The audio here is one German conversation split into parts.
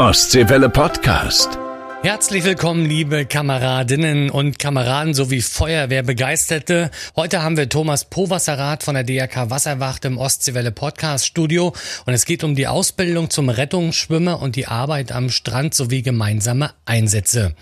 Ostseewelle Podcast. Herzlich willkommen, liebe Kameradinnen und Kameraden sowie Feuerwehrbegeisterte. Heute haben wir Thomas Powasserath von der DRK Wasserwacht im Ostseewelle Podcast Studio und es geht um die Ausbildung zum Rettungsschwimmer und die Arbeit am Strand sowie gemeinsame Einsätze.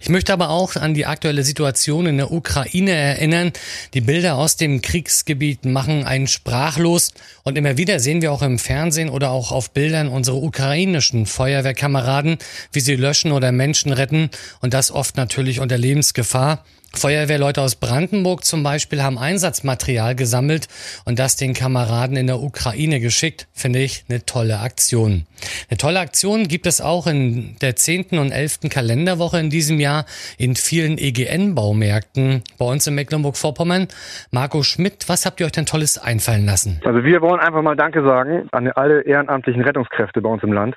Ich möchte aber auch an die aktuelle Situation in der Ukraine erinnern. Die Bilder aus dem Kriegsgebiet machen einen sprachlos und immer wieder sehen wir auch im Fernsehen oder auch auf Bildern unsere ukrainischen Feuerwehrkameraden, wie sie löschen oder Menschen Menschen retten und das oft natürlich unter Lebensgefahr. Feuerwehrleute aus Brandenburg zum Beispiel haben Einsatzmaterial gesammelt und das den Kameraden in der Ukraine geschickt, finde ich eine tolle Aktion. Eine tolle Aktion gibt es auch in der 10. und 11. Kalenderwoche in diesem Jahr in vielen EGN-Baumärkten bei uns in Mecklenburg-Vorpommern. Marco Schmidt, was habt ihr euch denn Tolles einfallen lassen? Also wir wollen einfach mal Danke sagen an alle ehrenamtlichen Rettungskräfte bei uns im Land.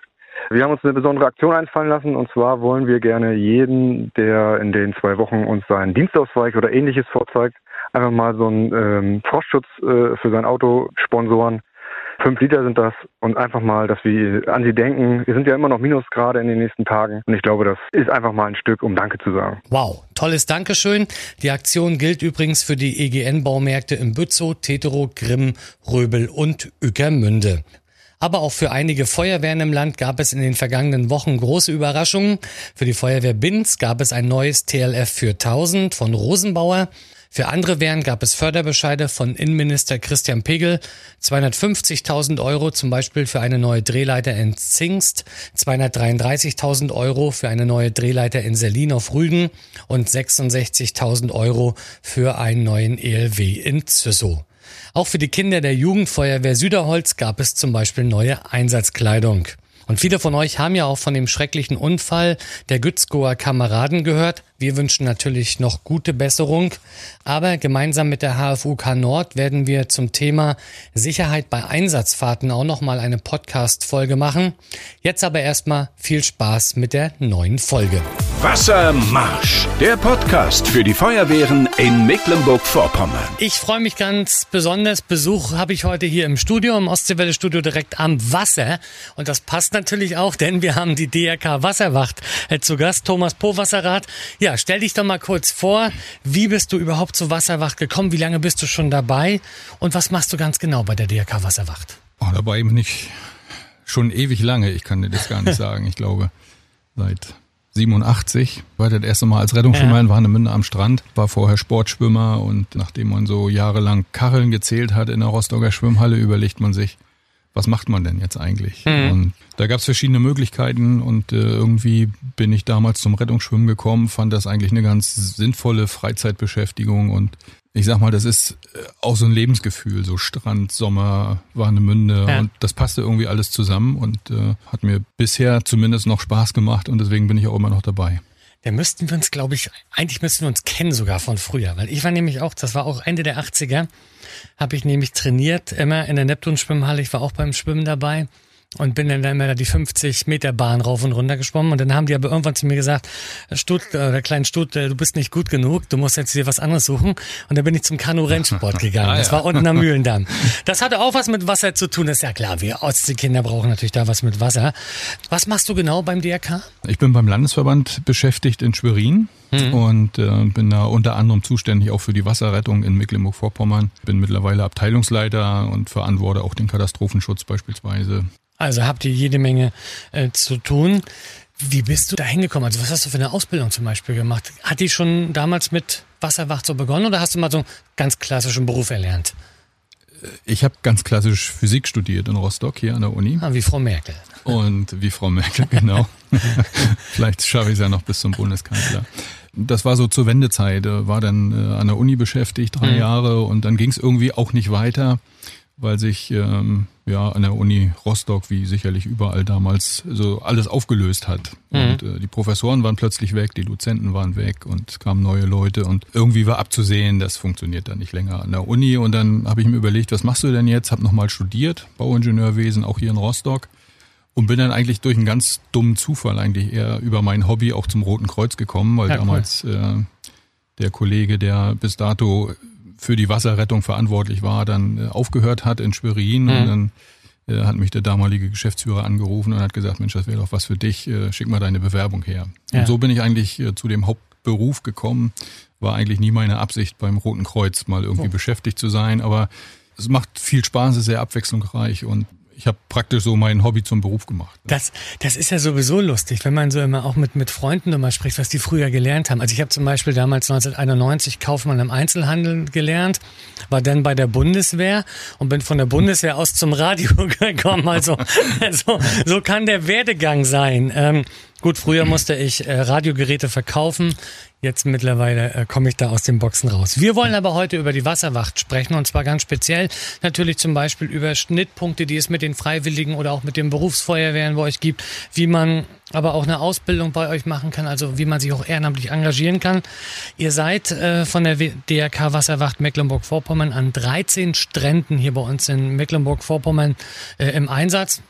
Wir haben uns eine besondere Aktion einfallen lassen und zwar wollen wir gerne jeden, der in den zwei Wochen uns seinen Dienstausweis oder ähnliches vorzeigt, einfach mal so einen ähm, Frostschutz äh, für sein Auto sponsoren. Fünf Liter sind das und einfach mal, dass wir an sie denken. Wir sind ja immer noch Minusgrade in den nächsten Tagen und ich glaube, das ist einfach mal ein Stück, um Danke zu sagen. Wow, tolles Dankeschön. Die Aktion gilt übrigens für die EGN-Baumärkte in Bützow, Tetero, Grimm, Röbel und Ückermünde. Aber auch für einige Feuerwehren im Land gab es in den vergangenen Wochen große Überraschungen. Für die Feuerwehr Binz gab es ein neues TLF für 1000 von Rosenbauer. Für andere Wehren gab es Förderbescheide von Innenminister Christian Pegel, 250.000 Euro zum Beispiel für eine neue Drehleiter in Zingst, 233.000 Euro für eine neue Drehleiter in Selin auf Rügen und 66.000 Euro für einen neuen ELW in Züssow. Auch für die Kinder der Jugendfeuerwehr Süderholz gab es zum Beispiel neue Einsatzkleidung. Und viele von euch haben ja auch von dem schrecklichen Unfall der Gützgoer Kameraden gehört. Wir wünschen natürlich noch gute Besserung, aber gemeinsam mit der HFUK Nord werden wir zum Thema Sicherheit bei Einsatzfahrten auch nochmal eine Podcast-Folge machen. Jetzt aber erstmal viel Spaß mit der neuen Folge. Wassermarsch, der Podcast für die Feuerwehren in Mecklenburg-Vorpommern. Ich freue mich ganz besonders. Besuch habe ich heute hier im Studio, im Ostseewelle Studio direkt am Wasser. Und das passt natürlich auch, denn wir haben die DRK Wasserwacht zu Gast, Thomas Powasserath. Ja, stell dich doch mal kurz vor. Wie bist du überhaupt zur Wasserwacht gekommen? Wie lange bist du schon dabei? Und was machst du ganz genau bei der DRK Wasserwacht? Oh, dabei bin ich schon ewig lange. Ich kann dir das gar nicht sagen. Ich glaube, seit 87 war das erste Mal als Rettungsschwimmer ja. in Warnemünde am Strand, war vorher Sportschwimmer und nachdem man so jahrelang Kacheln gezählt hat in der Rostocker Schwimmhalle, überlegt man sich, was macht man denn jetzt eigentlich? Mhm. Und da gab es verschiedene Möglichkeiten und äh, irgendwie bin ich damals zum Rettungsschwimmen gekommen, fand das eigentlich eine ganz sinnvolle Freizeitbeschäftigung und ich sag mal, das ist äh, auch so ein Lebensgefühl, so Strand, Sommer, Warnemünde ja. und das passte irgendwie alles zusammen und äh, hat mir bisher zumindest noch Spaß gemacht und deswegen bin ich auch immer noch dabei. Da müssten wir uns, glaube ich, eigentlich müssten wir uns kennen sogar von früher, weil ich war nämlich auch, das war auch Ende der 80er, habe ich nämlich trainiert, immer in der Neptun-Schwimmhalle, ich war auch beim Schwimmen dabei und bin dann immer da die 50 Meter Bahn rauf und runter geschwommen und dann haben die aber irgendwann zu mir gesagt, Stut, äh, der kleine Stut, äh, du bist nicht gut genug, du musst jetzt dir was anderes suchen und dann bin ich zum Kanu-Rennsport gegangen. ah. Das war unten am Mühlendamm. Das hatte auch was mit Wasser zu tun, das ist ja klar, wir Ostseekinder brauchen natürlich da was mit Wasser. Was machst du genau beim DRK? Ich bin beim Landesverband beschäftigt in Schwerin mhm. und äh, bin da unter anderem zuständig auch für die Wasserrettung in Mecklenburg-Vorpommern. Bin mittlerweile Abteilungsleiter und verantworte auch den Katastrophenschutz beispielsweise. Also habt ihr jede Menge äh, zu tun. Wie bist du da hingekommen? Also was hast du für eine Ausbildung zum Beispiel gemacht? Hat die schon damals mit Wasserwacht so begonnen oder hast du mal so einen ganz klassischen Beruf erlernt? Ich habe ganz klassisch Physik studiert in Rostock hier an der Uni. Ah, wie Frau Merkel. Und wie Frau Merkel, genau. Vielleicht schaffe ich es ja noch bis zum Bundeskanzler. Das war so zur Wendezeit, war dann äh, an der Uni beschäftigt, drei mhm. Jahre und dann ging es irgendwie auch nicht weiter weil sich ähm, ja an der Uni Rostock, wie sicherlich überall damals, so alles aufgelöst hat. Mhm. Und äh, die Professoren waren plötzlich weg, die Dozenten waren weg und es kamen neue Leute und irgendwie war abzusehen, das funktioniert dann nicht länger an der Uni. Und dann habe ich mir überlegt, was machst du denn jetzt? Hab nochmal studiert, Bauingenieurwesen, auch hier in Rostock. Und bin dann eigentlich durch einen ganz dummen Zufall eigentlich eher über mein Hobby auch zum Roten Kreuz gekommen, weil ja, damals cool. äh, der Kollege, der bis dato für die Wasserrettung verantwortlich war, dann äh, aufgehört hat in Schwerin mhm. und dann äh, hat mich der damalige Geschäftsführer angerufen und hat gesagt, Mensch, das wäre doch was für dich, äh, schick mal deine Bewerbung her. Ja. Und so bin ich eigentlich zu dem Hauptberuf gekommen. War eigentlich nie meine Absicht, beim Roten Kreuz mal irgendwie oh. beschäftigt zu sein, aber es macht viel Spaß, es ist sehr abwechslungsreich und ich habe praktisch so mein Hobby zum Beruf gemacht. Das, das ist ja sowieso lustig, wenn man so immer auch mit, mit Freunden immer spricht, was die früher gelernt haben. Also ich habe zum Beispiel damals 1991 Kaufmann im Einzelhandel gelernt, war dann bei der Bundeswehr und bin von der Bundeswehr aus zum Radio gekommen. Also, also so kann der Werdegang sein. Ähm, Gut, früher musste ich äh, Radiogeräte verkaufen. Jetzt mittlerweile äh, komme ich da aus den Boxen raus. Wir wollen aber heute über die Wasserwacht sprechen und zwar ganz speziell natürlich zum Beispiel über Schnittpunkte, die es mit den Freiwilligen oder auch mit den Berufsfeuerwehren bei euch gibt, wie man aber auch eine Ausbildung bei euch machen kann, also wie man sich auch ehrenamtlich engagieren kann. Ihr seid äh, von der DRK Wasserwacht Mecklenburg-Vorpommern an 13 Stränden hier bei uns in Mecklenburg-Vorpommern äh, im Einsatz.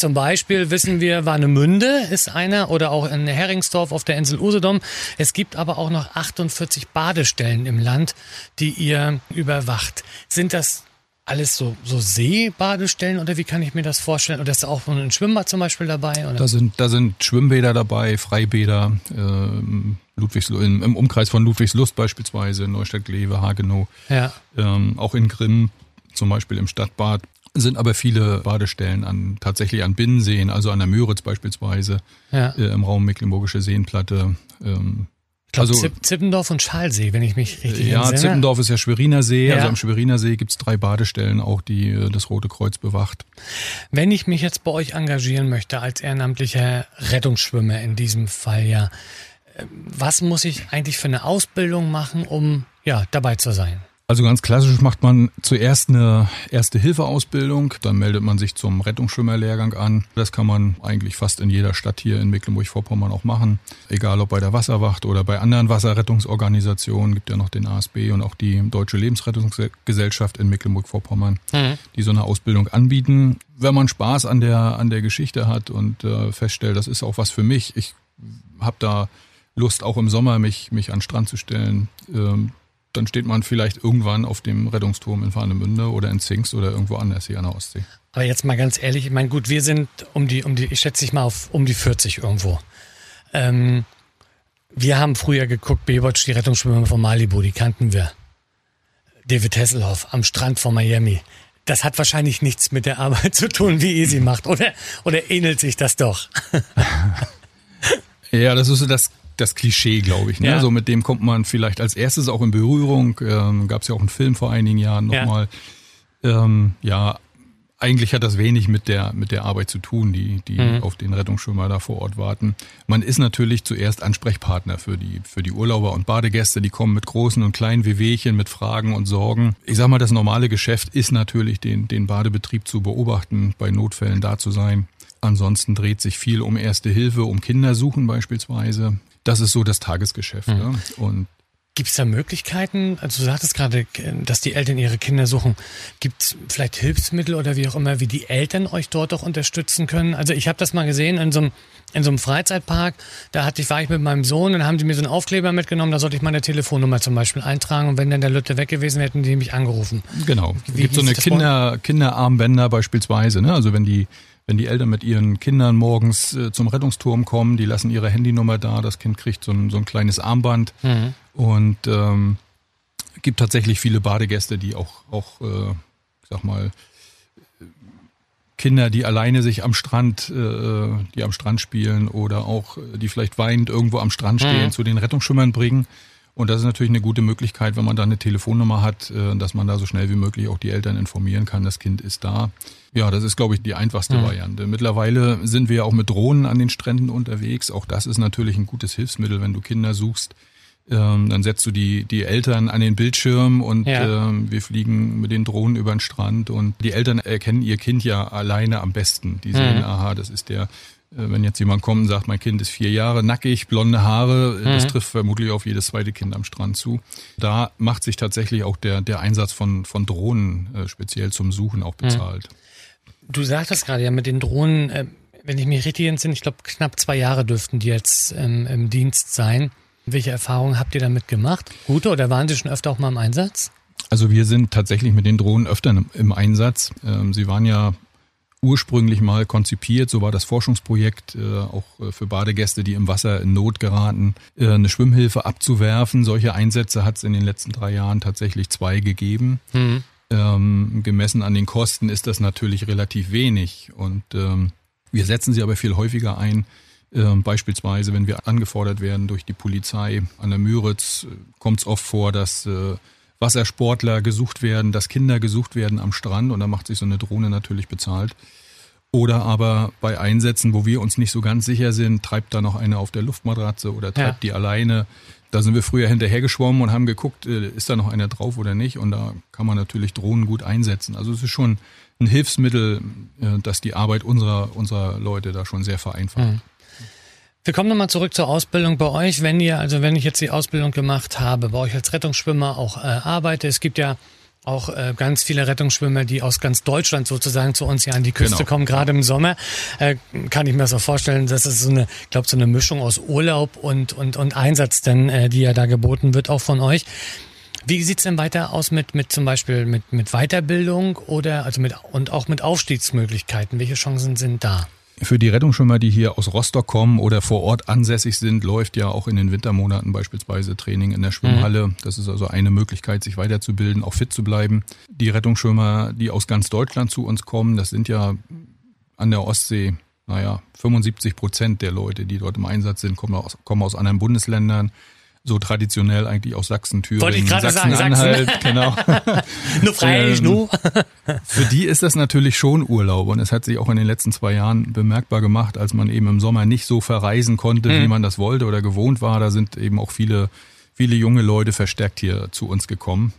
Zum Beispiel wissen wir, Warnemünde ist einer oder auch in Heringsdorf auf der Insel Usedom. Es gibt aber auch noch 48 Badestellen im Land, die ihr überwacht. Sind das alles so, so Seebadestellen oder wie kann ich mir das vorstellen? Oder ist auch ein Schwimmbad zum Beispiel dabei? Oder? Da sind, da sind Schwimmbäder dabei, Freibäder, äh, Ludwigs, im, im Umkreis von Ludwigslust beispielsweise, Neustadt-Glewe, Hagenow, ja. ähm, auch in Grimm, zum Beispiel im Stadtbad sind aber viele Badestellen an tatsächlich an Binnenseen, also an der Müritz beispielsweise, ja. äh, im Raum Mecklenburgische Seenplatte. Ähm, ich glaub, also, Zippendorf und Schalsee, wenn ich mich richtig Ja, entsinne. Zippendorf ist ja Schweriner See. Ja. Also am Schweriner See gibt's drei Badestellen, auch die äh, das Rote Kreuz bewacht. Wenn ich mich jetzt bei euch engagieren möchte als ehrenamtlicher Rettungsschwimmer in diesem Fall ja, äh, was muss ich eigentlich für eine Ausbildung machen, um ja dabei zu sein? Also ganz klassisch macht man zuerst eine Erste-Hilfe-Ausbildung, dann meldet man sich zum Rettungsschwimmerlehrgang an. Das kann man eigentlich fast in jeder Stadt hier in Mecklenburg-Vorpommern auch machen. Egal ob bei der Wasserwacht oder bei anderen Wasserrettungsorganisationen, gibt ja noch den ASB und auch die Deutsche Lebensrettungsgesellschaft in Mecklenburg-Vorpommern, mhm. die so eine Ausbildung anbieten. Wenn man Spaß an der, an der Geschichte hat und äh, feststellt, das ist auch was für mich, ich habe da Lust, auch im Sommer mich, mich an den Strand zu stellen, ähm, dann steht man vielleicht irgendwann auf dem Rettungsturm in Warnemünde oder in Zingst oder irgendwo anders hier an der Ostsee. Aber jetzt mal ganz ehrlich, ich meine, gut, wir sind um die, um die, ich schätze dich mal auf um die 40 irgendwo. Ähm, wir haben früher geguckt, Baywatch, die Rettungsschwimmer von Malibu, die kannten wir. David Hasselhoff am Strand von Miami. Das hat wahrscheinlich nichts mit der Arbeit zu tun, wie ihr sie macht, oder? Oder ähnelt sich das doch? ja, das ist so das das Klischee, glaube ich. Ne? Ja. So mit dem kommt man vielleicht als erstes auch in Berührung. Ähm, Gab es ja auch einen Film vor einigen Jahren nochmal. Ja. Ähm, ja, eigentlich hat das wenig mit der mit der Arbeit zu tun, die die mhm. auf den Rettungsschwimmer da vor Ort warten. Man ist natürlich zuerst Ansprechpartner für die für die Urlauber und Badegäste, die kommen mit großen und kleinen Wehwehchen, mit Fragen und Sorgen. Ich sag mal, das normale Geschäft ist natürlich den den Badebetrieb zu beobachten, bei Notfällen da zu sein. Ansonsten dreht sich viel um Erste Hilfe, um Kindersuchen beispielsweise. Das ist so das Tagesgeschäft. Mhm. Ja. Und Gibt es da Möglichkeiten? Also du sagtest gerade, dass die Eltern ihre Kinder suchen. Gibt es vielleicht Hilfsmittel oder wie auch immer, wie die Eltern euch dort auch unterstützen können? Also ich habe das mal gesehen in so einem in so einem Freizeitpark, da hatte ich, war ich mit meinem Sohn, dann haben die mir so einen Aufkleber mitgenommen, da sollte ich meine Telefonnummer zum Beispiel eintragen und wenn dann der Lütte weg gewesen wäre, hätten die mich angerufen. Genau. Es gibt so eine Kinder, Kinderarmbänder beispielsweise, ne? Also wenn die wenn die Eltern mit ihren Kindern morgens äh, zum Rettungsturm kommen, die lassen ihre Handynummer da, das Kind kriegt so ein, so ein kleines Armband mhm. Und ähm, gibt tatsächlich viele Badegäste, die auch, auch äh, ich sag mal, Kinder, die alleine sich am Strand, äh, die am Strand spielen oder auch äh, die vielleicht weinend irgendwo am Strand stehen, mhm. zu den Rettungsschwimmern bringen. Und das ist natürlich eine gute Möglichkeit, wenn man da eine Telefonnummer hat, äh, dass man da so schnell wie möglich auch die Eltern informieren kann, das Kind ist da. Ja, das ist, glaube ich, die einfachste mhm. Variante. Mittlerweile sind wir ja auch mit Drohnen an den Stränden unterwegs. Auch das ist natürlich ein gutes Hilfsmittel, wenn du Kinder suchst. Ähm, dann setzt du die, die Eltern an den Bildschirm und ja. ähm, wir fliegen mit den Drohnen über den Strand und die Eltern erkennen ihr Kind ja alleine am besten. Die sehen, mhm. aha, das ist der äh, wenn jetzt jemand kommt und sagt, mein Kind ist vier Jahre, nackig, blonde Haare, mhm. das trifft vermutlich auf jedes zweite Kind am Strand zu. Da macht sich tatsächlich auch der, der Einsatz von, von Drohnen äh, speziell zum Suchen auch bezahlt. Mhm. Du sagtest gerade ja mit den Drohnen, äh, wenn ich mich richtig entsinne, ich glaube knapp zwei Jahre dürften die jetzt ähm, im Dienst sein. Welche Erfahrungen habt ihr damit gemacht? Gute oder waren sie schon öfter auch mal im Einsatz? Also wir sind tatsächlich mit den Drohnen öfter im Einsatz. Ähm, sie waren ja ursprünglich mal konzipiert, so war das Forschungsprojekt, äh, auch äh, für Badegäste, die im Wasser in Not geraten, äh, eine Schwimmhilfe abzuwerfen. Solche Einsätze hat es in den letzten drei Jahren tatsächlich zwei gegeben. Mhm. Ähm, gemessen an den Kosten ist das natürlich relativ wenig. Und ähm, wir setzen sie aber viel häufiger ein. Ähm, beispielsweise, wenn wir angefordert werden durch die Polizei an der Müritz, äh, kommt es oft vor, dass äh, Wassersportler gesucht werden, dass Kinder gesucht werden am Strand und da macht sich so eine Drohne natürlich bezahlt. Oder aber bei Einsätzen, wo wir uns nicht so ganz sicher sind, treibt da noch einer auf der Luftmatratze oder treibt ja. die alleine. Da sind wir früher hinterhergeschwommen und haben geguckt, äh, ist da noch einer drauf oder nicht. Und da kann man natürlich Drohnen gut einsetzen. Also es ist schon ein Hilfsmittel, äh, das die Arbeit unserer, unserer Leute da schon sehr vereinfacht. Mhm. Wir kommen nochmal zurück zur Ausbildung bei euch. Wenn ihr, also wenn ich jetzt die Ausbildung gemacht habe, bei euch als Rettungsschwimmer auch äh, arbeite, es gibt ja auch äh, ganz viele Rettungsschwimmer, die aus ganz Deutschland sozusagen zu uns hier an die Küste genau. kommen, gerade im Sommer. Äh, kann ich mir das auch vorstellen, dass es so eine, glaube, so eine Mischung aus Urlaub und, und, und Einsatz, denn, äh, die ja da geboten wird, auch von euch. Wie sieht's denn weiter aus mit, mit zum Beispiel mit, mit Weiterbildung oder also mit und auch mit Aufstiegsmöglichkeiten? Welche Chancen sind da? Für die Rettungsschwimmer, die hier aus Rostock kommen oder vor Ort ansässig sind, läuft ja auch in den Wintermonaten beispielsweise Training in der Schwimmhalle. Mhm. Das ist also eine Möglichkeit, sich weiterzubilden, auch fit zu bleiben. Die Rettungsschwimmer, die aus ganz Deutschland zu uns kommen, das sind ja an der Ostsee, naja, 75 Prozent der Leute, die dort im Einsatz sind, kommen aus, kommen aus anderen Bundesländern so traditionell eigentlich aus Sachsen, Thüringen, Sachsen-Anhalt, Sachsen. genau. nur freilich, nur. für die ist das natürlich schon Urlaub und es hat sich auch in den letzten zwei Jahren bemerkbar gemacht, als man eben im Sommer nicht so verreisen konnte, mhm. wie man das wollte oder gewohnt war. Da sind eben auch viele, viele junge Leute verstärkt hier zu uns gekommen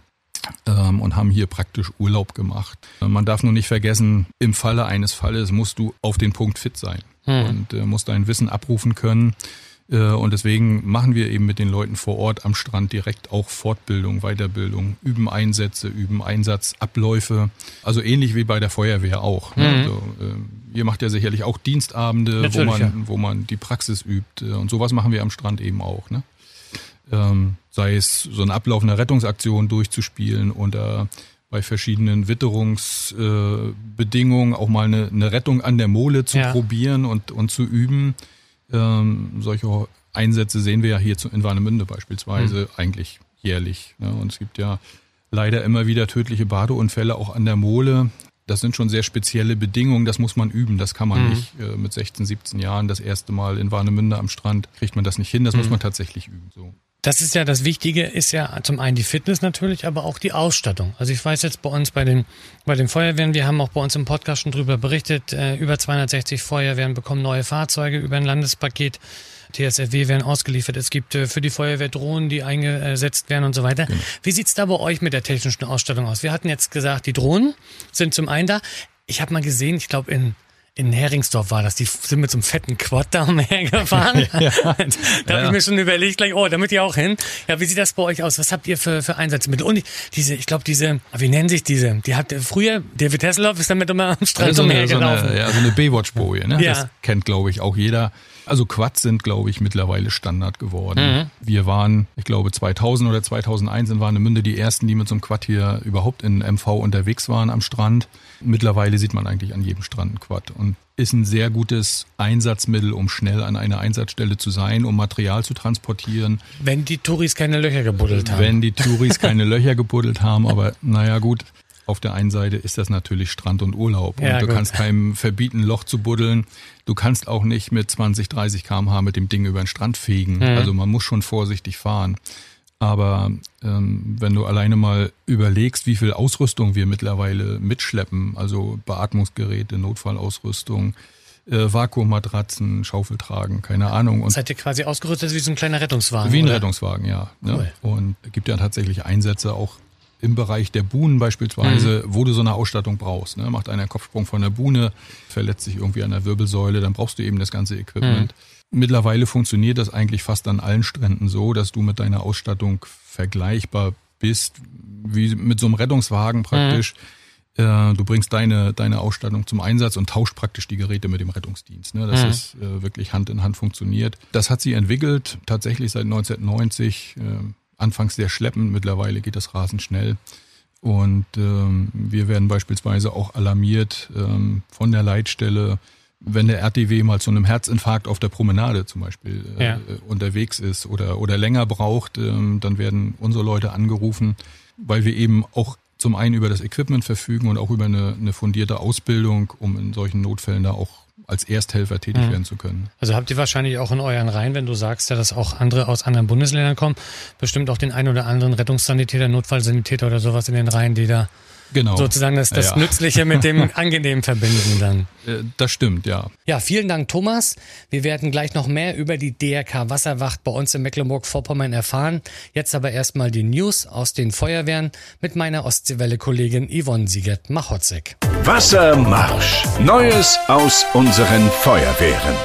ähm, und haben hier praktisch Urlaub gemacht. Man darf nur nicht vergessen, im Falle eines Falles musst du auf den Punkt fit sein mhm. und äh, musst dein Wissen abrufen können. Äh, und deswegen machen wir eben mit den Leuten vor Ort am Strand direkt auch Fortbildung, Weiterbildung, üben Einsätze, üben Einsatzabläufe. Also ähnlich wie bei der Feuerwehr auch. Ne? Mhm. Also, äh, ihr macht ja sicherlich auch Dienstabende, wo man, ja. wo man die Praxis übt. Äh, und sowas machen wir am Strand eben auch. Ne? Ähm, sei es so ein Ablauf einer Rettungsaktion durchzuspielen oder bei verschiedenen Witterungsbedingungen äh, auch mal eine, eine Rettung an der Mole zu ja. probieren und, und zu üben. Ähm, solche Einsätze sehen wir ja hier in Warnemünde beispielsweise mhm. eigentlich jährlich. Ne? Und es gibt ja leider immer wieder tödliche Badeunfälle auch an der Mole. Das sind schon sehr spezielle Bedingungen, das muss man üben, das kann man mhm. nicht äh, mit 16, 17 Jahren das erste Mal in Warnemünde am Strand kriegt man das nicht hin, das mhm. muss man tatsächlich üben. So. Das ist ja das Wichtige, ist ja zum einen die Fitness natürlich, aber auch die Ausstattung. Also ich weiß jetzt bei uns bei den, bei den Feuerwehren, wir haben auch bei uns im Podcast schon drüber berichtet, äh, über 260 Feuerwehren bekommen neue Fahrzeuge über ein Landespaket. TSFW werden ausgeliefert. Es gibt äh, für die Feuerwehr Drohnen, die eingesetzt werden und so weiter. Genau. Wie sieht's da bei euch mit der technischen Ausstattung aus? Wir hatten jetzt gesagt, die Drohnen sind zum einen da. Ich habe mal gesehen, ich glaube in in Heringsdorf war das. Die sind mit so einem fetten Quad da umhergefahren. ja. da habe ja. ich mir schon überlegt, gleich, oh, da möchte ich auch hin. Ja, wie sieht das bei euch aus? Was habt ihr für, für Einsatzmittel? Und diese, ich glaube, diese, wie nennen sich diese? Die hat früher, David Hasselhoff ist damit immer am Strand also umhergelaufen. So eine, ja, so eine Baywatch-Boje, ne? Ja. Das kennt, glaube ich, auch jeder. Also Quads sind, glaube ich, mittlerweile Standard geworden. Mhm. Wir waren, ich glaube, 2000 oder 2001 in Warnemünde die ersten, die mit so einem Quad hier überhaupt in MV unterwegs waren am Strand. Mittlerweile sieht man eigentlich an jedem Strand ein Quad und ist ein sehr gutes Einsatzmittel, um schnell an einer Einsatzstelle zu sein, um Material zu transportieren. Wenn die Touris keine Löcher gebuddelt haben. Wenn die Touris keine Löcher gebuddelt haben, aber naja gut, auf der einen Seite ist das natürlich Strand und Urlaub. Und ja, du gut. kannst keinem verbieten, Loch zu buddeln. Du kannst auch nicht mit 20, 30 kmh mit dem Ding über den Strand fegen. Mhm. Also man muss schon vorsichtig fahren. Aber ähm, wenn du alleine mal überlegst, wie viel Ausrüstung wir mittlerweile mitschleppen, also Beatmungsgeräte, Notfallausrüstung, äh, Vakuummatratzen, Schaufeltragen, keine Ahnung. Und Seid ihr quasi ausgerüstet wie so ein kleiner Rettungswagen? Wie ein oder? Rettungswagen, ja. Ne? Cool. Und es gibt ja tatsächlich Einsätze auch im Bereich der Buhnen beispielsweise, mhm. wo du so eine Ausstattung brauchst. Ne? Macht einer Kopfsprung von der Buhne, verletzt sich irgendwie an der Wirbelsäule, dann brauchst du eben das ganze Equipment. Mhm. Mittlerweile funktioniert das eigentlich fast an allen Stränden so, dass du mit deiner Ausstattung vergleichbar bist, wie mit so einem Rettungswagen praktisch. Mhm. du bringst deine, deine Ausstattung zum Einsatz und tauscht praktisch die Geräte mit dem Rettungsdienst. Ne? Das mhm. ist äh, wirklich Hand in Hand funktioniert. Das hat sie entwickelt, tatsächlich seit 1990. Äh, anfangs sehr schleppend, mittlerweile geht das rasend schnell. Und ähm, wir werden beispielsweise auch alarmiert ähm, von der Leitstelle, wenn der RTW mal zu einem Herzinfarkt auf der Promenade zum Beispiel äh, ja. unterwegs ist oder, oder länger braucht, ähm, dann werden unsere Leute angerufen, weil wir eben auch zum einen über das Equipment verfügen und auch über eine, eine fundierte Ausbildung, um in solchen Notfällen da auch als Ersthelfer tätig mhm. werden zu können. Also habt ihr wahrscheinlich auch in euren Reihen, wenn du sagst ja, dass auch andere aus anderen Bundesländern kommen, bestimmt auch den einen oder anderen Rettungssanitäter, Notfallsanitäter oder sowas in den Reihen, die da genau. sozusagen das, das ja. Nützliche mit dem Angenehmen verbinden dann. Äh, das stimmt, ja. Ja, vielen Dank, Thomas. Wir werden gleich noch mehr über die DRK Wasserwacht bei uns in Mecklenburg-Vorpommern erfahren. Jetzt aber erstmal die News aus den Feuerwehren mit meiner Ostseewelle-Kollegin Yvonne Siegert-Machotzek. Wassermarsch. Neues aus unseren Feuerwehren.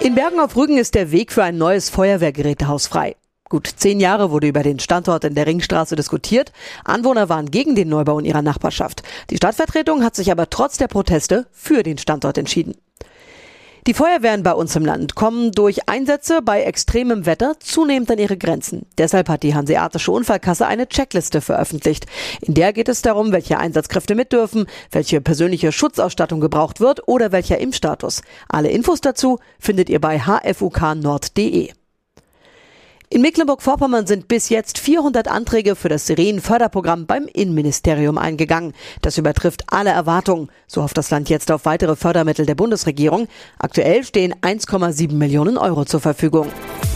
In Bergen auf Rügen ist der Weg für ein neues Feuerwehrgerätehaus frei. Gut zehn Jahre wurde über den Standort in der Ringstraße diskutiert. Anwohner waren gegen den Neubau in ihrer Nachbarschaft. Die Stadtvertretung hat sich aber trotz der Proteste für den Standort entschieden. Die Feuerwehren bei uns im Land kommen durch Einsätze bei extremem Wetter zunehmend an ihre Grenzen. Deshalb hat die Hanseatische Unfallkasse eine Checkliste veröffentlicht. In der geht es darum, welche Einsatzkräfte mit dürfen, welche persönliche Schutzausstattung gebraucht wird oder welcher Impfstatus. Alle Infos dazu findet ihr bei hfuknord.de. In Mecklenburg-Vorpommern sind bis jetzt 400 Anträge für das Sirenenförderprogramm beim Innenministerium eingegangen. Das übertrifft alle Erwartungen. So hofft das Land jetzt auf weitere Fördermittel der Bundesregierung. Aktuell stehen 1,7 Millionen Euro zur Verfügung.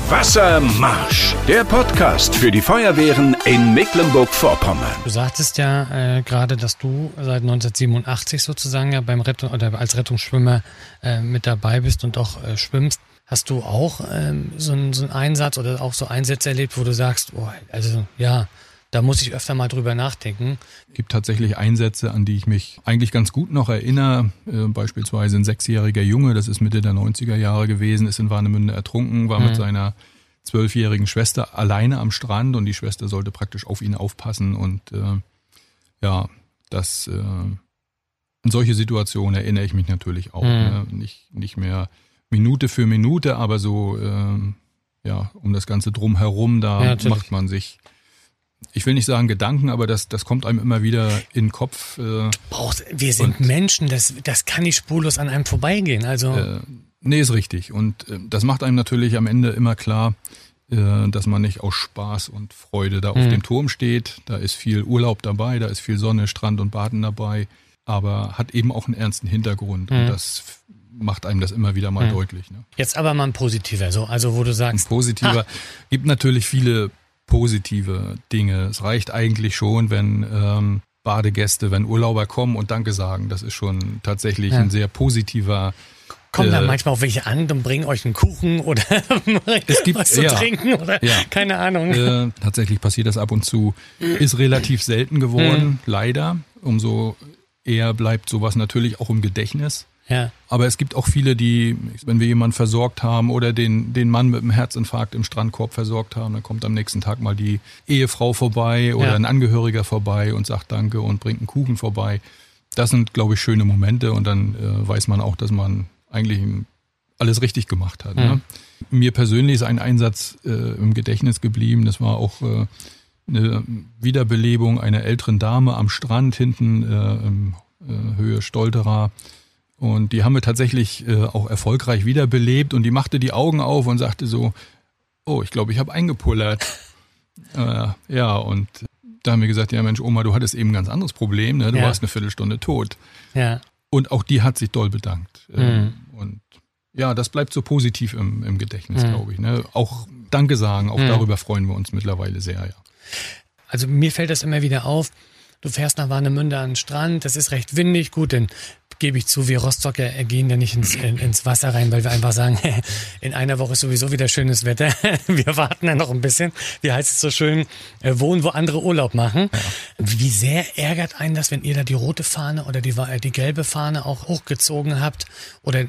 Wassermarsch, der Podcast für die Feuerwehren in Mecklenburg-Vorpommern. Du sagtest ja äh, gerade, dass du seit 1987 sozusagen ja beim Rettung oder als Rettungsschwimmer äh, mit dabei bist und auch äh, schwimmst. Hast du auch ähm, so, einen, so einen Einsatz oder auch so Einsätze erlebt, wo du sagst, oh, also ja, da muss ich öfter mal drüber nachdenken. Es gibt tatsächlich Einsätze, an die ich mich eigentlich ganz gut noch erinnere. Äh, beispielsweise ein sechsjähriger Junge, das ist Mitte der 90er Jahre gewesen, ist in Warnemünde ertrunken, war mhm. mit seiner zwölfjährigen Schwester alleine am Strand und die Schwester sollte praktisch auf ihn aufpassen und äh, ja, das äh, in solche Situationen erinnere ich mich natürlich auch. Mhm. Ne? Nicht, nicht mehr Minute für Minute, aber so, ähm, ja, um das Ganze drumherum, da ja, macht man sich, ich will nicht sagen Gedanken, aber das, das kommt einem immer wieder in den Kopf. Äh, Brauchst, wir sind Menschen, das, das kann nicht spurlos an einem vorbeigehen. Also. Äh, nee, ist richtig. Und äh, das macht einem natürlich am Ende immer klar, äh, dass man nicht aus Spaß und Freude da auf mhm. dem Turm steht. Da ist viel Urlaub dabei, da ist viel Sonne, Strand und Baden dabei, aber hat eben auch einen ernsten Hintergrund. Mhm. Und das macht einem das immer wieder mal hm. deutlich. Ne? Jetzt aber mal ein positiver, so, also wo du sagst. Ein positiver, ah. gibt natürlich viele positive Dinge. Es reicht eigentlich schon, wenn ähm, Badegäste, wenn Urlauber kommen und Danke sagen. Das ist schon tatsächlich ja. ein sehr positiver Kommen da äh, manchmal auch welche an und bringen euch einen Kuchen oder es gibt, was zu ja, trinken oder ja. keine Ahnung. Äh, tatsächlich passiert das ab und zu. Ist relativ selten geworden, mhm. leider. Umso eher bleibt sowas natürlich auch im Gedächtnis. Ja. Aber es gibt auch viele, die, wenn wir jemanden versorgt haben oder den, den Mann mit einem Herzinfarkt im Strandkorb versorgt haben, dann kommt am nächsten Tag mal die Ehefrau vorbei oder ja. ein Angehöriger vorbei und sagt Danke und bringt einen Kuchen vorbei. Das sind, glaube ich, schöne Momente und dann äh, weiß man auch, dass man eigentlich alles richtig gemacht hat. Mhm. Ne? Mir persönlich ist ein Einsatz äh, im Gedächtnis geblieben. Das war auch äh, eine Wiederbelebung einer älteren Dame am Strand hinten äh, im äh, Höhe Stolterer und die haben wir tatsächlich äh, auch erfolgreich wiederbelebt und die machte die Augen auf und sagte so, oh, ich glaube, ich habe eingepullert. äh, ja, und da haben wir gesagt, ja Mensch, Oma, du hattest eben ein ganz anderes Problem, ne? du ja. warst eine Viertelstunde tot. Ja. Und auch die hat sich doll bedankt. Ähm, mhm. Und ja, das bleibt so positiv im, im Gedächtnis, mhm. glaube ich. Ne? Auch Danke sagen, auch mhm. darüber freuen wir uns mittlerweile sehr, ja. Also mir fällt das immer wieder auf, du fährst nach Warnemünde an den Strand, das ist recht windig, gut, denn gebe ich zu, wir Rostocker gehen da nicht ins, in, ins Wasser rein, weil wir einfach sagen, in einer Woche ist sowieso wieder schönes Wetter. Wir warten ja noch ein bisschen. Wie heißt es so schön? Äh, wohnen, wo andere Urlaub machen. Ja. Wie sehr ärgert einen das, wenn ihr da die rote Fahne oder die, äh, die gelbe Fahne auch hochgezogen habt? Oder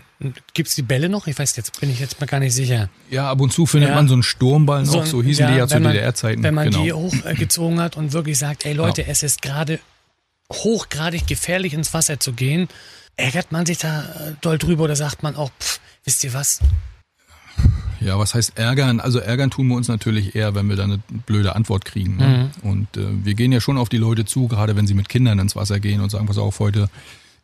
gibt's die Bälle noch? Ich weiß, jetzt bin ich jetzt mal gar nicht sicher. Ja, ab und zu findet ja. man so einen Sturmball noch, so, so hießen ja, die ja zu DDR-Zeiten. Wenn man genau. die hochgezogen hat und wirklich sagt, ey Leute, es ist gerade hochgradig gefährlich ins Wasser zu gehen, ärgert man sich da äh, doll drüber oder sagt man auch, pff, wisst ihr was? Ja, was heißt ärgern? Also ärgern tun wir uns natürlich eher, wenn wir dann eine blöde Antwort kriegen. Ne? Mhm. Und äh, wir gehen ja schon auf die Leute zu, gerade wenn sie mit Kindern ins Wasser gehen und sagen, pass auf, heute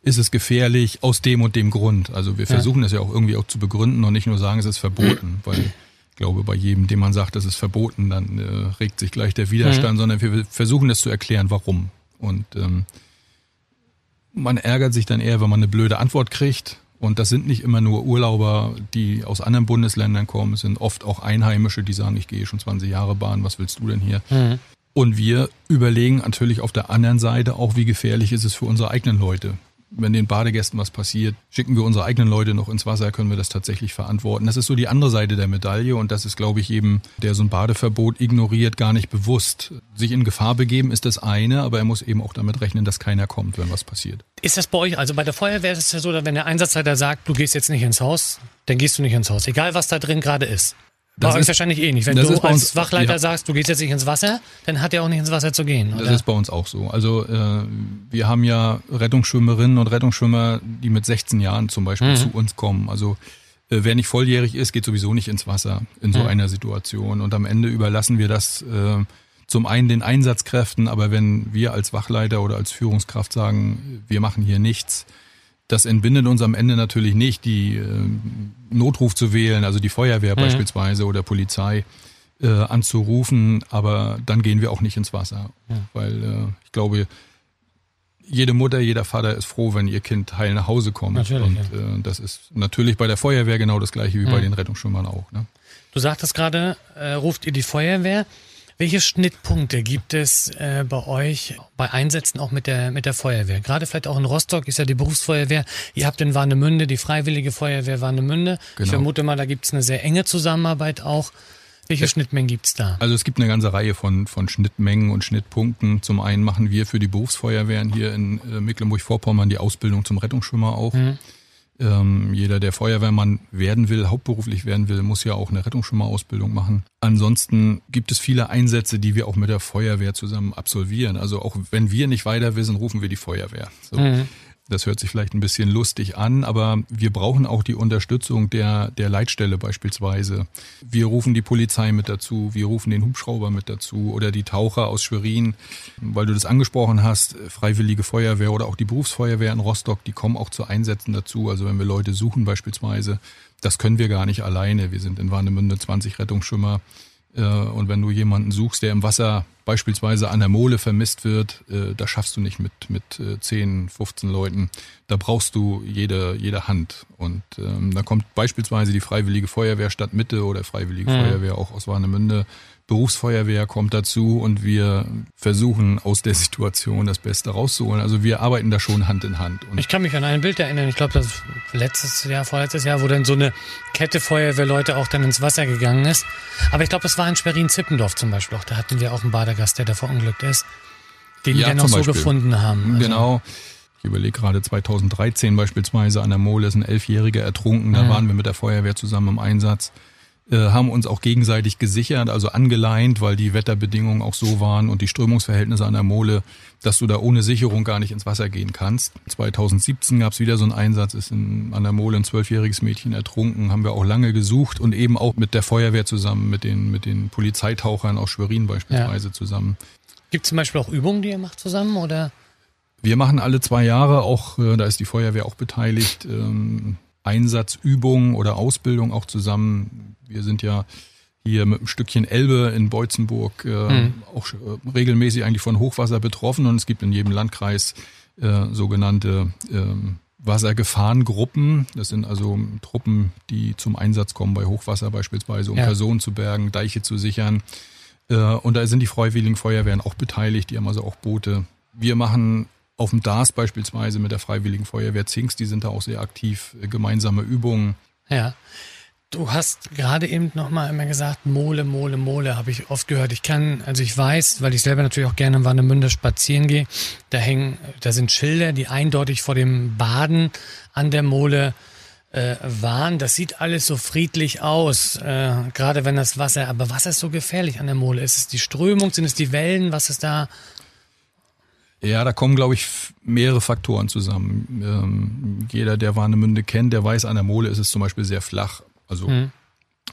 ist es gefährlich aus dem und dem Grund. Also wir versuchen ja. das ja auch irgendwie auch zu begründen und nicht nur sagen, es ist verboten, weil ich glaube, bei jedem, dem man sagt, es ist verboten, dann äh, regt sich gleich der Widerstand, mhm. sondern wir versuchen das zu erklären, warum. Und ähm, man ärgert sich dann eher, wenn man eine blöde Antwort kriegt. Und das sind nicht immer nur Urlauber, die aus anderen Bundesländern kommen, es sind oft auch Einheimische, die sagen, ich gehe schon 20 Jahre Bahn, was willst du denn hier? Mhm. Und wir überlegen natürlich auf der anderen Seite auch, wie gefährlich ist es für unsere eigenen Leute wenn den Badegästen was passiert, schicken wir unsere eigenen Leute noch ins Wasser, können wir das tatsächlich verantworten. Das ist so die andere Seite der Medaille und das ist, glaube ich, eben, der so ein Badeverbot ignoriert, gar nicht bewusst. Sich in Gefahr begeben ist das eine, aber er muss eben auch damit rechnen, dass keiner kommt, wenn was passiert. Ist das bei euch, also bei der Feuerwehr ist es ja so, wenn der Einsatzleiter sagt, du gehst jetzt nicht ins Haus, dann gehst du nicht ins Haus, egal was da drin gerade ist. Das ist wahrscheinlich eh nicht. Wenn du als Wachleiter ja. sagst, du gehst jetzt nicht ins Wasser, dann hat er auch nicht ins Wasser zu gehen. Oder? Das ist bei uns auch so. Also äh, wir haben ja Rettungsschwimmerinnen und Rettungsschwimmer, die mit 16 Jahren zum Beispiel mhm. zu uns kommen. Also äh, wer nicht volljährig ist, geht sowieso nicht ins Wasser in so mhm. einer Situation. Und am Ende überlassen wir das äh, zum einen den Einsatzkräften, aber wenn wir als Wachleiter oder als Führungskraft sagen, wir machen hier nichts, das entbindet uns am Ende natürlich nicht, die äh, Notruf zu wählen, also die Feuerwehr mhm. beispielsweise oder Polizei äh, anzurufen, aber dann gehen wir auch nicht ins Wasser, ja. weil äh, ich glaube, jede Mutter, jeder Vater ist froh, wenn ihr Kind heil nach Hause kommt. Natürlich, und ja. äh, das ist natürlich bei der Feuerwehr genau das gleiche wie mhm. bei den Rettungsschwimmern auch. Ne? Du sagtest gerade, äh, ruft ihr die Feuerwehr. Welche Schnittpunkte gibt es äh, bei euch bei Einsätzen auch mit der, mit der Feuerwehr? Gerade vielleicht auch in Rostock ist ja die Berufsfeuerwehr. Ihr habt in Warnemünde die Freiwillige Feuerwehr Warnemünde. Genau. Ich vermute mal, da gibt es eine sehr enge Zusammenarbeit auch. Welche ja. Schnittmengen gibt's da? Also es gibt eine ganze Reihe von, von Schnittmengen und Schnittpunkten. Zum einen machen wir für die Berufsfeuerwehren hier in äh, Mecklenburg-Vorpommern die Ausbildung zum Rettungsschwimmer auch. Mhm. Ähm, jeder, der Feuerwehrmann werden will, hauptberuflich werden will, muss ja auch eine Rettungsschwimmerausbildung machen. Ansonsten gibt es viele Einsätze, die wir auch mit der Feuerwehr zusammen absolvieren. Also auch wenn wir nicht weiter wissen, rufen wir die Feuerwehr. So. Mhm. Das hört sich vielleicht ein bisschen lustig an, aber wir brauchen auch die Unterstützung der, der Leitstelle beispielsweise. Wir rufen die Polizei mit dazu, wir rufen den Hubschrauber mit dazu oder die Taucher aus Schwerin, weil du das angesprochen hast, Freiwillige Feuerwehr oder auch die Berufsfeuerwehr in Rostock, die kommen auch zu Einsätzen dazu. Also wenn wir Leute suchen beispielsweise, das können wir gar nicht alleine. Wir sind in Warnemünde 20 Rettungsschwimmer äh, und wenn du jemanden suchst, der im Wasser beispielsweise an der Mole vermisst wird, äh, da schaffst du nicht mit, mit 10, äh, 15 Leuten. Da brauchst du jede, jede Hand. Und ähm, da kommt beispielsweise die Freiwillige Feuerwehr Stadtmitte oder Freiwillige mhm. Feuerwehr auch aus Warnemünde Berufsfeuerwehr kommt dazu und wir versuchen aus der Situation das Beste rauszuholen. Also wir arbeiten da schon Hand in Hand. Und ich kann mich an ein Bild erinnern, ich glaube, das letztes Jahr, vorletztes Jahr, wo dann so eine Kette Feuerwehrleute auch dann ins Wasser gegangen ist. Aber ich glaube, das war in Schwerin-Zippendorf zum Beispiel auch. Da hatten wir auch einen Badegast, der da verunglückt ist, den ja, wir noch so gefunden haben. Also genau. Ich überlege gerade 2013 beispielsweise an der Mole ist ein Elfjähriger ertrunken. Da mhm. waren wir mit der Feuerwehr zusammen im Einsatz. Äh, haben uns auch gegenseitig gesichert, also angeleint, weil die Wetterbedingungen auch so waren und die Strömungsverhältnisse an der Mole, dass du da ohne Sicherung gar nicht ins Wasser gehen kannst. 2017 gab es wieder so einen Einsatz, ist in, an der Mole ein zwölfjähriges Mädchen ertrunken, haben wir auch lange gesucht und eben auch mit der Feuerwehr zusammen, mit den, mit den Polizeitauchern aus Schwerin beispielsweise ja. zusammen. Gibt es zum Beispiel auch Übungen, die ihr macht zusammen oder? Wir machen alle zwei Jahre auch, äh, da ist die Feuerwehr auch beteiligt, ähm, Einsatzübungen oder Ausbildung auch zusammen. Wir sind ja hier mit einem Stückchen Elbe in Beutzenburg äh, mhm. auch äh, regelmäßig eigentlich von Hochwasser betroffen und es gibt in jedem Landkreis äh, sogenannte äh, Wassergefahrengruppen. Das sind also Truppen, die zum Einsatz kommen bei Hochwasser beispielsweise, um ja. Personen zu bergen, Deiche zu sichern. Äh, und da sind die Freiwilligen Feuerwehren auch beteiligt, die haben also auch Boote. Wir machen auf dem DAS beispielsweise mit der Freiwilligen Feuerwehr Zinks, die sind da auch sehr aktiv, äh, gemeinsame Übungen. Ja. Du hast gerade eben nochmal immer gesagt, Mole, Mole, Mole, habe ich oft gehört. Ich kann, also ich weiß, weil ich selber natürlich auch gerne in Warnemünde spazieren gehe, da hängen, da sind Schilder, die eindeutig vor dem Baden an der Mole äh, waren. Das sieht alles so friedlich aus, äh, gerade wenn das Wasser, aber was ist so gefährlich an der Mole? Ist es die Strömung, sind es die Wellen, was ist da? Ja, da kommen, glaube ich, mehrere Faktoren zusammen. Ähm, jeder, der Warnemünde kennt, der weiß, an der Mole ist es zum Beispiel sehr flach. Also mhm.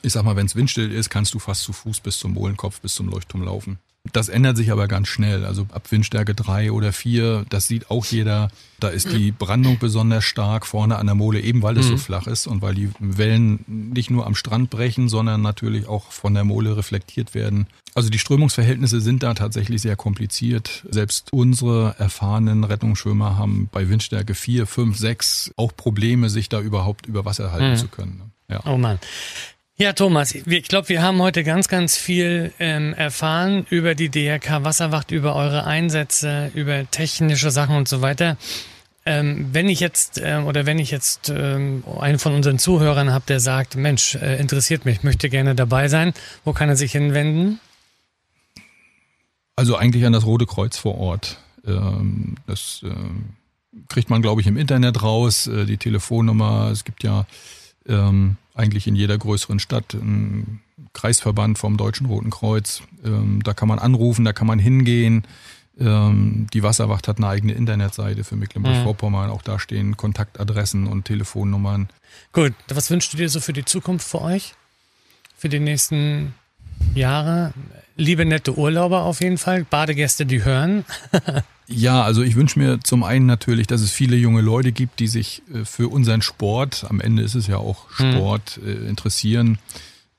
Ich sag mal, wenn es windstill ist, kannst du fast zu Fuß bis zum Mohlenkopf, bis zum Leuchtturm laufen. Das ändert sich aber ganz schnell. Also ab Windstärke drei oder vier, das sieht auch jeder. Da ist die Brandung besonders stark vorne an der Mole, eben weil es mhm. so flach ist und weil die Wellen nicht nur am Strand brechen, sondern natürlich auch von der Mole reflektiert werden. Also die Strömungsverhältnisse sind da tatsächlich sehr kompliziert. Selbst unsere erfahrenen Rettungsschwimmer haben bei Windstärke vier, fünf, sechs auch Probleme, sich da überhaupt über Wasser halten mhm. zu können. Ja. Oh Mann. Ja, Thomas, ich glaube, wir haben heute ganz, ganz viel ähm, erfahren über die DRK Wasserwacht, über eure Einsätze, über technische Sachen und so weiter. Ähm, wenn ich jetzt ähm, oder wenn ich jetzt ähm, einen von unseren Zuhörern habe, der sagt, Mensch, äh, interessiert mich, möchte gerne dabei sein, wo kann er sich hinwenden? Also eigentlich an das Rote Kreuz vor Ort. Ähm, das äh, kriegt man, glaube ich, im Internet raus. Äh, die Telefonnummer. Es gibt ja ähm, eigentlich in jeder größeren Stadt ein Kreisverband vom Deutschen Roten Kreuz. Ähm, da kann man anrufen, da kann man hingehen. Ähm, die Wasserwacht hat eine eigene Internetseite für Mecklenburg-Vorpommern. Auch da stehen Kontaktadressen und Telefonnummern. Gut, was wünschst du dir so für die Zukunft für euch? Für die nächsten Jahre? Liebe nette Urlauber auf jeden Fall, Badegäste, die hören. Ja, also ich wünsche mir zum einen natürlich, dass es viele junge Leute gibt, die sich äh, für unseren Sport, am Ende ist es ja auch hm. Sport, mhm. interessieren,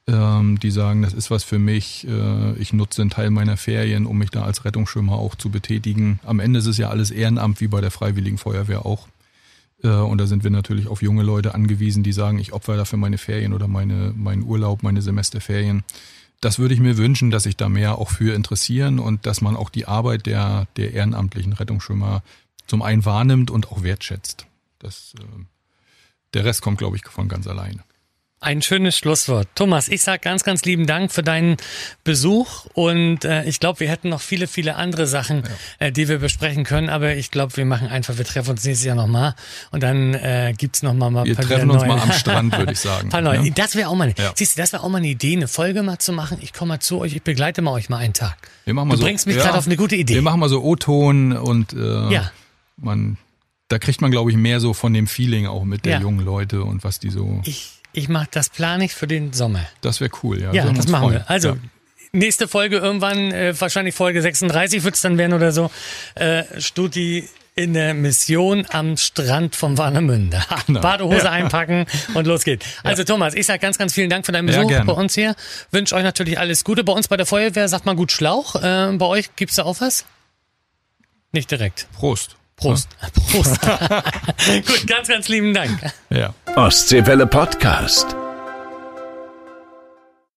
ähm, die sagen, das ist was für mich, äh, ich nutze einen Teil meiner Ferien, um mich da als Rettungsschwimmer auch zu betätigen. Am Ende ist es ja alles Ehrenamt, wie bei der Freiwilligen Feuerwehr auch. Und da sind wir natürlich auf junge Leute angewiesen, die sagen, ich opfer dafür meine Ferien oder meine, meinen Urlaub, meine Semesterferien das würde ich mir wünschen, dass sich da mehr auch für interessieren und dass man auch die Arbeit der, der ehrenamtlichen Rettungsschwimmer zum einen wahrnimmt und auch wertschätzt. Das, äh, der Rest kommt, glaube ich, von ganz alleine. Ein schönes Schlusswort. Thomas, ich sage ganz, ganz lieben Dank für deinen Besuch und äh, ich glaube, wir hätten noch viele, viele andere Sachen, ja. äh, die wir besprechen können, aber ich glaube, wir machen einfach, wir treffen uns nächstes Jahr nochmal und dann äh, gibt's nochmal mal Wir treffen uns mal am Strand, würde ich sagen. paar neue. Ja? Das wäre auch mal, ja. siehst du, das wäre auch mal eine Idee, eine Folge mal zu machen. Ich komme mal zu euch, ich begleite mal euch mal einen Tag. Wir machen mal du so, bringst mich ja, gerade auf eine gute Idee. Wir machen mal so O-Ton und äh, ja. man, da kriegt man, glaube ich, mehr so von dem Feeling auch mit der jungen Leute und was die so... Ich, ich mache das plan ich für den Sommer. Das wäre cool, ja. Ja, das machen freuen. wir. Also, ja. nächste Folge irgendwann, äh, wahrscheinlich Folge 36 wird es dann werden oder so, äh, Studi in der Mission am Strand von Warnemünde. Genau. Badehose ja. einpacken und los geht's. Also ja. Thomas, ich sage ganz, ganz vielen Dank für deinen Besuch ja, bei uns hier. Wünsche euch natürlich alles Gute. Bei uns bei der Feuerwehr sagt man gut Schlauch. Äh, bei euch gibt's da auch was? Nicht direkt. Prost. Prost. Prost. Gut, ganz, ganz lieben Dank. Ja. Ostseewelle Podcast.